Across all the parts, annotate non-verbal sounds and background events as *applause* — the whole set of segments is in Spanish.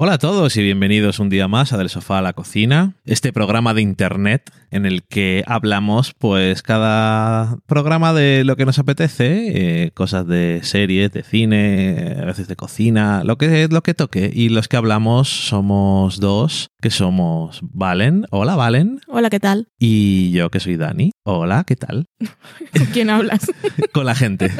Hola a todos y bienvenidos un día más a Del Sofá a la Cocina, este programa de internet en el que hablamos pues cada programa de lo que nos apetece, eh, cosas de series, de cine, a veces de cocina, lo que, lo que toque. Y los que hablamos somos dos, que somos Valen. Hola Valen. Hola, ¿qué tal? Y yo que soy Dani. Hola, ¿qué tal? *laughs* ¿Con quién hablas? *laughs* Con la gente.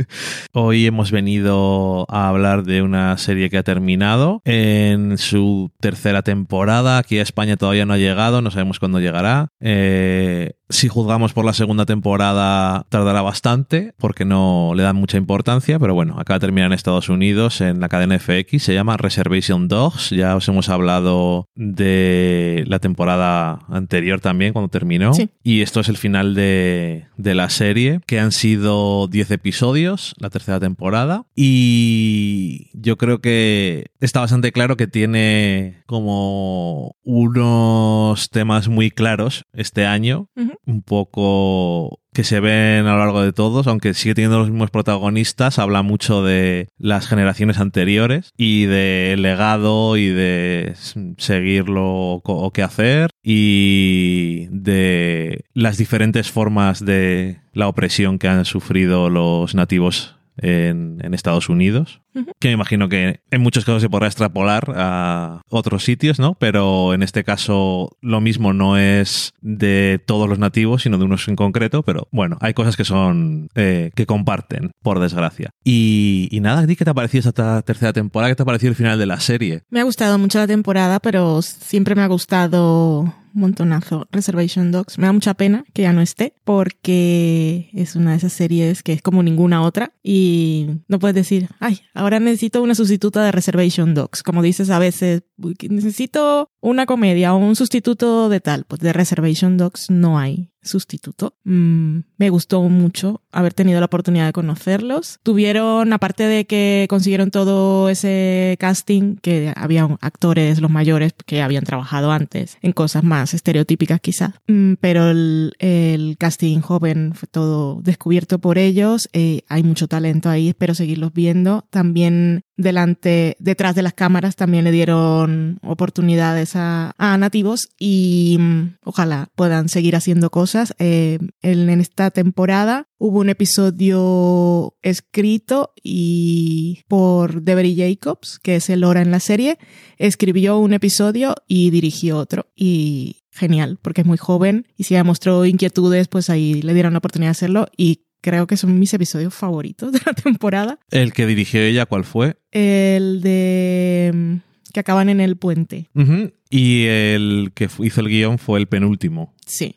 *laughs* Hoy hemos venido a hablar de una serie que ha terminado en su tercera temporada. Aquí a España todavía no ha llegado, no sabemos cuándo llegará. Eh, si juzgamos por la segunda temporada, tardará bastante porque no le dan mucha importancia, pero bueno, acaba de terminar en Estados Unidos en la cadena FX. Se llama Reservation Dogs. Ya os hemos hablado de la temporada anterior también, cuando terminó. Sí. Y esto es el final de, de la serie, que han sido 10 episodios, la tercera temporada. Y yo creo que está bastante claro que tiene como unos temas muy claros este año. Un poco que se ven a lo largo de todos, aunque sigue teniendo los mismos protagonistas, habla mucho de las generaciones anteriores y del legado y de seguirlo o qué hacer y de las diferentes formas de la opresión que han sufrido los nativos en, en Estados Unidos. Que me imagino que en muchos casos se podrá extrapolar a otros sitios, ¿no? Pero en este caso lo mismo no es de todos los nativos, sino de unos en concreto. Pero bueno, hay cosas que son eh, que comparten, por desgracia. Y, y nada, ¿a ti qué te ha parecido esta tercera temporada? ¿Qué te ha parecido el final de la serie? Me ha gustado mucho la temporada, pero siempre me ha gustado montonazo Reservation Dogs. Me da mucha pena que ya no esté, porque es una de esas series que es como ninguna otra y no puedes decir, ay, ahora necesito una sustituta de Reservation Dogs. Como dices a veces, "Uy, que necesito una comedia o un sustituto de tal. Pues de Reservation Dogs no hay sustituto. Mm, me gustó mucho haber tenido la oportunidad de conocerlos. Tuvieron, aparte de que consiguieron todo ese casting, que había actores, los mayores, que habían trabajado antes en cosas más estereotípicas quizás, Mm, pero el, el casting joven fue todo descubierto por ellos. Eh, hay mucho talento ahí, espero seguirlos viendo. También delante, detrás de las cámaras también le dieron oportunidades a, nativos y mm, ojalá puedan seguir haciendo cosas. Eh, en, esta temporada hubo un episodio escrito y por Devery Jacobs, que es el Lora en la serie, escribió un episodio y dirigió otro. Y genial, porque es muy joven y si ya mostró inquietudes, pues ahí le dieron la oportunidad de hacerlo y creo que son mis episodios favoritos *laughs* de la temporada. El que dirigió ella, ¿cuál fue? El de mm, que acaban en el puente. Y el que hizo el guion fue el penúltimo. Sí.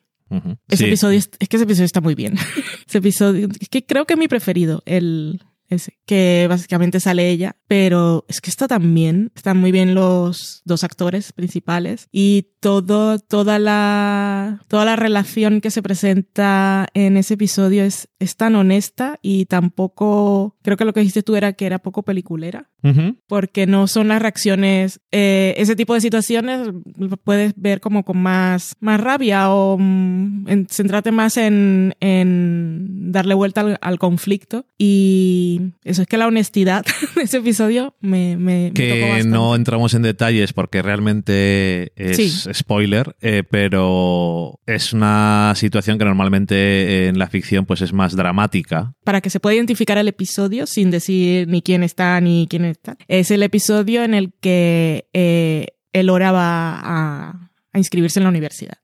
Ese Sí. episodio es, es que ese episodio está muy bien. *laughs* ese episodio es que creo que es mi preferido, el ese, que básicamente sale ella, pero es que está también, están muy bien los dos actores principales y todo, toda la, toda la relación que se presenta en ese episodio es, es tan honesta y tampoco, creo que lo que dijiste tú era que era poco peliculera Ujú. porque no son las reacciones, eh, ese tipo de situaciones lo puedes ver como con más, más rabia o mm, en- centrarte más en, en darle vuelta al, al conflicto y eso es que la honestidad *laughs* de ese episodio me, me, me tocó que bastante. no entramos en detalles porque realmente es Sí. spoiler, eh, pero es una situación que normalmente en la ficción pues es más dramática. para que se pueda identificar el episodio sin decir ni quién está ni quién está. Es el episodio en el que eh, Elora va a, a inscribirse en la universidad.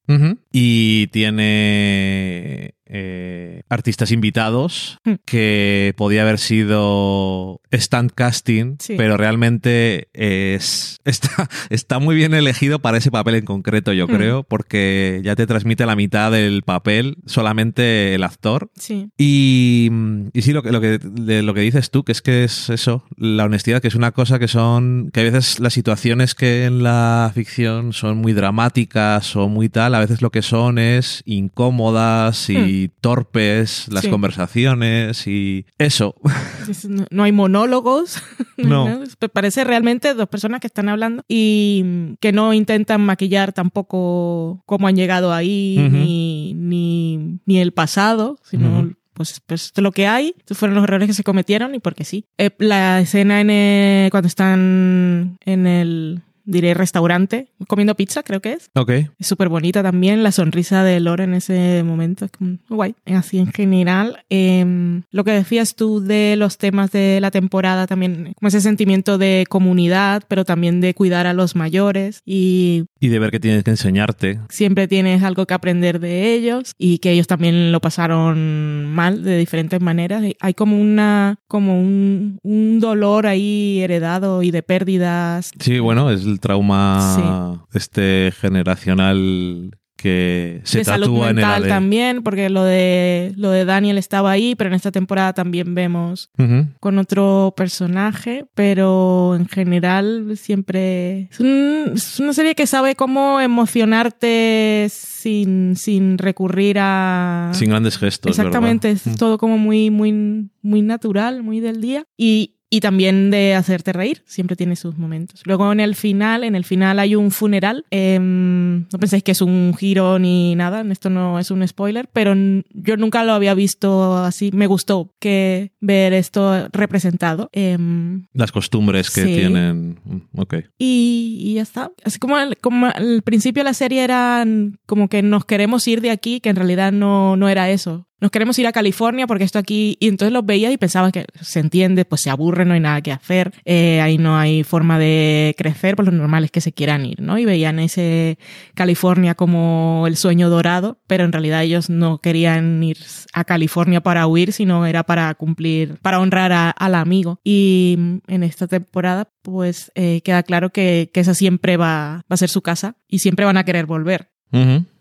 Y tiene eh, artistas invitados Mm. que podía haber sido stand casting, Sí. pero realmente es está, está muy bien elegido para ese papel en concreto, yo Mm. creo, porque ya te transmite la mitad del papel solamente el actor. Sí. Y, y sí, lo que, lo, que, de lo que dices tú, que es que es eso, la honestidad, que es una cosa que son, que a veces las situaciones que en la ficción son muy dramáticas o muy tal, a veces lo que son es incómodas y torpes las Sí. conversaciones y eso. *laughs* Es- No, no hay monólogos. *laughs* No. Pa- Parece realmente dos personas que están hablando y mm, que no intentan maquillar tampoco cómo han llegado ahí ni, ni, ni el pasado, sino pues, pues lo que hay, estos fueron los errores que se cometieron y porque sí. Eh, la escena en el- cuando están en el diré restaurante, comiendo pizza, creo que es. Ok. Es súper bonita también la sonrisa de Lore en ese momento. Es como guay. Así en general, em, lo que decías tú de los temas de la temporada también, como ese sentimiento de comunidad, pero también de cuidar a los mayores y Y de ver que tienes que enseñarte. siempre tienes algo que aprender de ellos y que ellos también lo pasaron mal de diferentes maneras. Hay como una, como un, un dolor ahí heredado y de pérdidas Sí, bueno, es el trauma este generacional que se de salud tatúa en el mental también, porque lo de, lo de Daniel estaba ahí, pero en esta temporada también vemos Ujú. con otro personaje, pero en general siempre es, un- es una serie que sabe cómo emocionarte sin, sin recurrir a... Sin grandes gestos. Exactamente, ¿verdad? es todo como muy, muy, muy natural, muy del día. Y, y también de hacerte reír, siempre tiene sus momentos. Luego en el final, en el final hay un funeral. em, no penséis que es un giro ni nada, esto no es un spoiler, pero yo nunca lo había visto así. Me gustó que ver esto representado. Em, Las costumbres que Sí. tienen. Mm, Ok. y, y ya está. Así como, al- como al principio de la serie eran como que nos queremos ir de aquí, que en realidad no, no era eso. Nos queremos ir a California porque esto aquí, y entonces los veías y pensabas que se entiende, pues se aburre, no hay nada que hacer, eh, ahí no hay forma de crecer, pues lo normal es que se quieran ir, ¿no? Y veían ese California como el sueño dorado, pero en realidad ellos no querían ir a California para huir, sino era para cumplir, para honrar a- al amigo. Y en esta temporada, pues eh, queda claro que, que esa siempre va, va a ser su casa y siempre van a querer volver.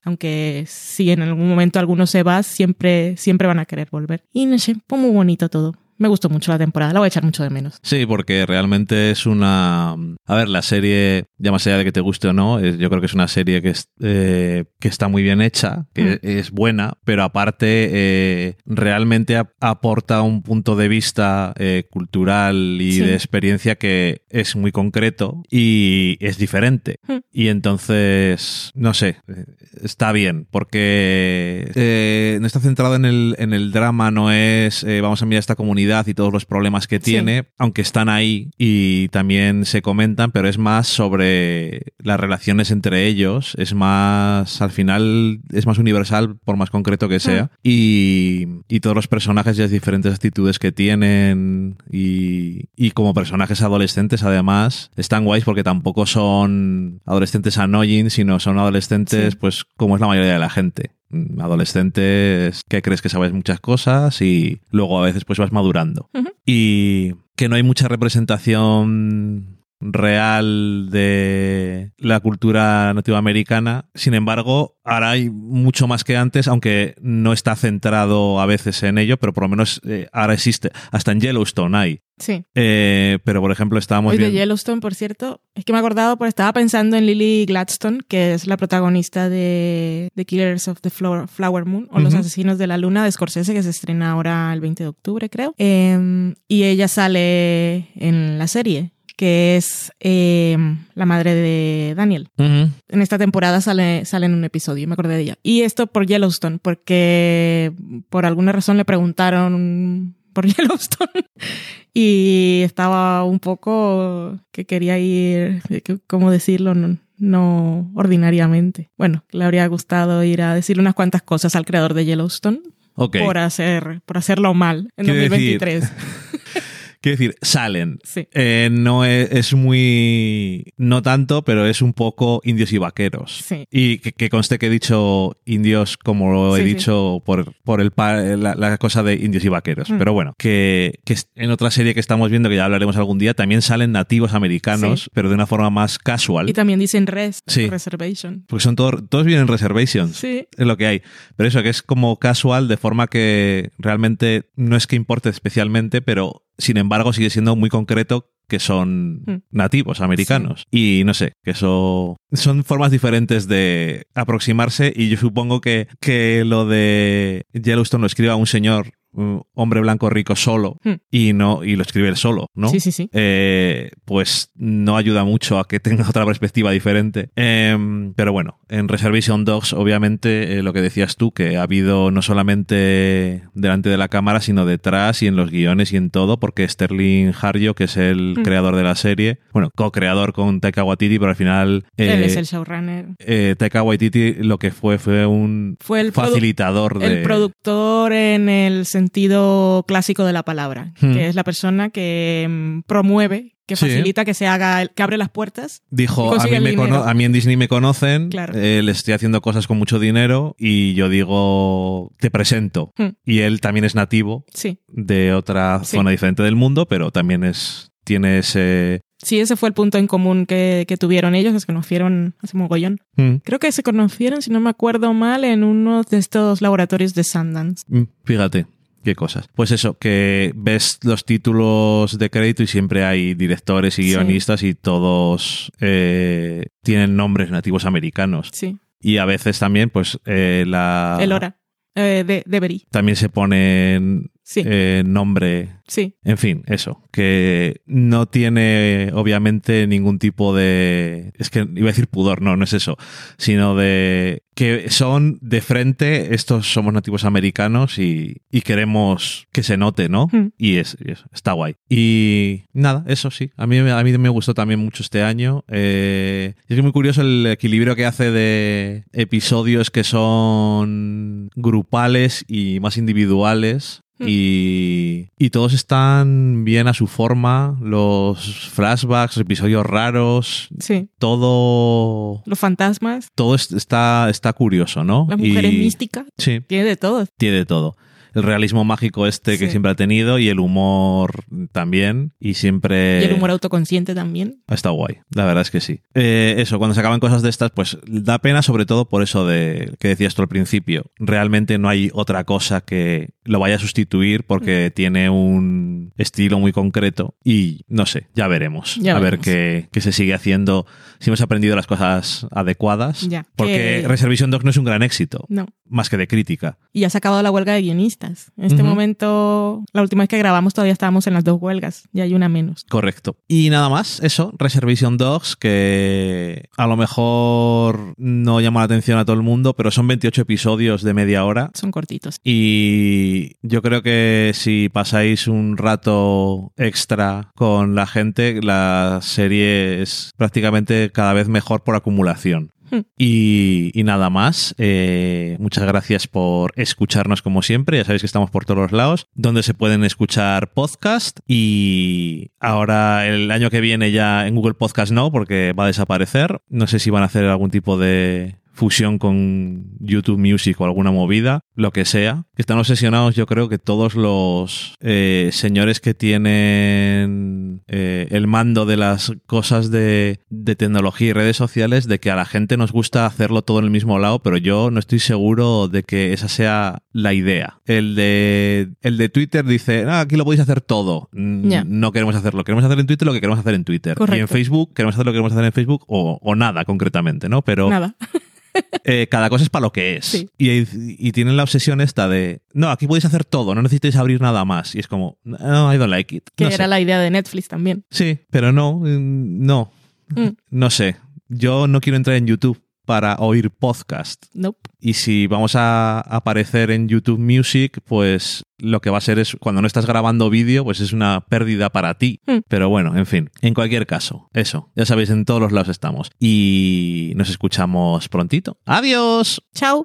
Aunque si en algún momento alguno se va, siempre, siempre van a querer volver. Y no sé, fue muy bonito todo. Me gustó mucho la temporada, la voy a echar mucho de menos. Sí, porque realmente es una... A ver, la serie, ya más allá de que te guste o no, yo creo que es una serie que, es, eh, que está muy bien hecha, que Mm. es buena, pero aparte eh, realmente ap- aporta un punto de vista eh, cultural y Sí. de experiencia que es muy concreto y es diferente. Mm. Y entonces, no sé, eh, está bien, porque eh, no está centrado en el, en el drama, no es eh, vamos a mirar esta comunidad y todos los problemas que Sí. tiene, aunque están ahí y también se comentan, pero es más sobre las relaciones entre ellos, es más, al final, es más universal por más concreto que sea, y, y todos los personajes y las diferentes actitudes que tienen y, y como personajes adolescentes además, están guays porque tampoco son adolescentes annoying, sino son adolescentes Sí. pues como es la mayoría de la gente. Mm, Adolescentes que crees que sabes muchas cosas y luego a veces pues vas madurando. Y que no hay mucha representación real de la cultura nativoamericana. Sin embargo, ahora hay mucho más que antes, aunque no está centrado a veces en ello, pero por lo menos eh, ahora existe. Hasta en Yellowstone hay. Sí. Eh, pero por ejemplo, estábamos Hoy de viendo. Yellowstone, por cierto, es que me he acordado, porque estaba pensando en Lily Gladstone, que es la protagonista de The Killers of the Flower, Moon, o Los. Asesinos de la Luna de Scorsese, que se estrena ahora el 20 de octubre, creo. Eh, y ella sale en la serie, que es eh, la madre de Daniel. En esta temporada sale, sale en un episodio, me acordé de ella. Y esto por Yellowstone, porque por alguna razón le preguntaron por *laughs* Yellowstone y estaba un poco que quería ir, ¿cómo decirlo? No, no ordinariamente. Bueno, le habría gustado ir a decirle unas cuantas cosas al creador de Yellowstone por, hacer, por hacerlo mal en Quiero decir- 2023. *laughs* Quiero decir, salen. Sí. Eh, no es, es muy. No tanto, pero es un poco indios y vaqueros. Sí. Y que, que conste que he dicho indios como lo he Sí, dicho por, por el la, la cosa de indios y vaqueros. Mm. Pero bueno, que, que en otra serie que estamos viendo, que ya hablaremos algún día, también salen nativos americanos, pero de una forma más casual. Y también dicen rest, Sí. reservation. Porque son todos, todos vienen reservations. Sí. Es lo que hay. Pero eso, que es como casual, de forma que realmente no es que importe especialmente, pero sin embargo sigue siendo muy concreto que son Mm. nativos americanos. Y no sé, que eso son formas diferentes de aproximarse y yo supongo que, que lo de Yellowstone lo escriba un señor un hombre blanco rico solo Hmm. y no y lo escribe él solo, ¿no? Sí, sí, sí. Eh, pues no ayuda mucho a que tenga *laughs* otra perspectiva diferente. Em, pero bueno, en Reservation Dogs, obviamente, eh, lo que decías tú, que ha habido no solamente delante de la cámara, sino detrás y en los guiones y en todo, porque Sterling Harjo, que es el Mm. creador de la serie, bueno, co-creador con Taika Waititi, pero al final... eh, Él es el showrunner. eh, Taika Waititi lo que fue fue un Fue el, facilitador de... el productor en el sentido clásico de la palabra, Hmm. que es la persona que mm, promueve, que Sí. facilita que se haga, que abre las puertas. Dijo, a mí, el me dinero. cono- a mí en Disney me conocen, Claro. eh, les estoy haciendo cosas con mucho dinero y yo digo, te presento. Hmm. Y él también es nativo Sí. de otra Sí. zona diferente del mundo, pero también es tiene ese... Sí, ese fue el punto en común que, que tuvieron ellos, que se conocieron hace mogollón. Mm, Creo que se conocieron, si no me acuerdo mal, en uno de estos laboratorios de Sundance. mm, Fíjate. Qué cosas. Pues eso, que ves los títulos de crédito y siempre hay directores y Sí. guionistas y todos eh, tienen nombres nativos americanos. Sí. Y a veces también, pues, eh, la... El Hora. Eh, de, de. También se ponen Sí. eh, nombre sí. En fin, eso, que no tiene obviamente ningún tipo de... Es que iba a decir pudor, no, no es eso, sino de que son de frente, estos somos nativos americanos y, y queremos que se note, ¿no? Mm. Y es, y es- está guay. Y nada, eso sí, a mí, a mí me gustó también mucho este año. Eh, es muy curioso el equilibrio que hace de episodios que son grupales y más individuales. Mm. Y, y todos están bien a su forma, los flashbacks, episodios raros, Sí. todo, Los fantasmas, todo es- está, está curioso, ¿no? las mujeres Y- místicas, Sí, tiene de todo. tiene de todo. El realismo mágico este que siempre ha tenido y el humor también. Y siempre... Y el humor autoconsciente también. Estado guay, la verdad es que sí. Eh, eso, cuando se acaban cosas de estas, pues da pena sobre todo por eso de que decías tú al principio. Realmente no hay otra cosa que lo vaya a sustituir porque tiene un estilo muy concreto y no sé, ya veremos. Ya a ver veremos. qué, qué se sigue haciendo, si hemos aprendido las cosas adecuadas. Ya, Porque que- Reservation Dogs no es un gran éxito, No. más que de crítica. Y ya se ha acabado la huelga de guionistas. En este momento, la última vez que grabamos todavía estábamos en las dos huelgas. Y hay una menos. Correcto. Y nada más, eso, Reservation Dogs, que a lo mejor no llama la atención a todo el mundo, pero son 28 episodios de media hora. Son cortitos. Y yo creo que si pasáis un rato extra con la gente, la serie es prácticamente cada vez mejor por acumulación. Y, y nada más. Eh, muchas gracias por escucharnos como siempre. Ya sabéis que estamos por todos los lados, donde se pueden escuchar podcast. Y ahora el año que viene ya en Google Podcast no, porque va a desaparecer. No sé si van a hacer algún tipo de fusión con YouTube Music o alguna movida, lo que sea. Están obsesionados, yo creo que todos los eh, señores que tienen eh, el mando de las cosas de, de tecnología y redes sociales, de que a la gente nos gusta hacerlo todo en el mismo lado, pero yo no estoy seguro de que esa sea la idea. El de, el de Twitter dice, ah, aquí lo podéis hacer todo. No queremos hacerlo. Queremos hacer en Twitter lo que queremos hacer en Twitter. Y en Correcto. Facebook queremos hacer lo que queremos hacer en Facebook o, o nada concretamente, ¿no? Pero Nada. *laughs* eh, cada cosa es para lo que es. Sí. Y, y tienen la obsesión esta de, no, aquí podéis hacer todo, no necesitáis abrir nada más. Y es como, no, I don't like it. Que No era sé. la idea de Netflix también. Sí, pero no, mm, no, Mm, no sé. Yo no quiero entrar en YouTube para oír podcast. nope. Y si vamos a aparecer en YouTube Music, pues lo que va a ser es, cuando no estás grabando vídeo, pues es una pérdida para ti. Hmm. Pero bueno, en fin, en cualquier caso, eso. Ya sabéis, en todos los lados estamos. Y nos escuchamos prontito. ¡Adiós! Chao.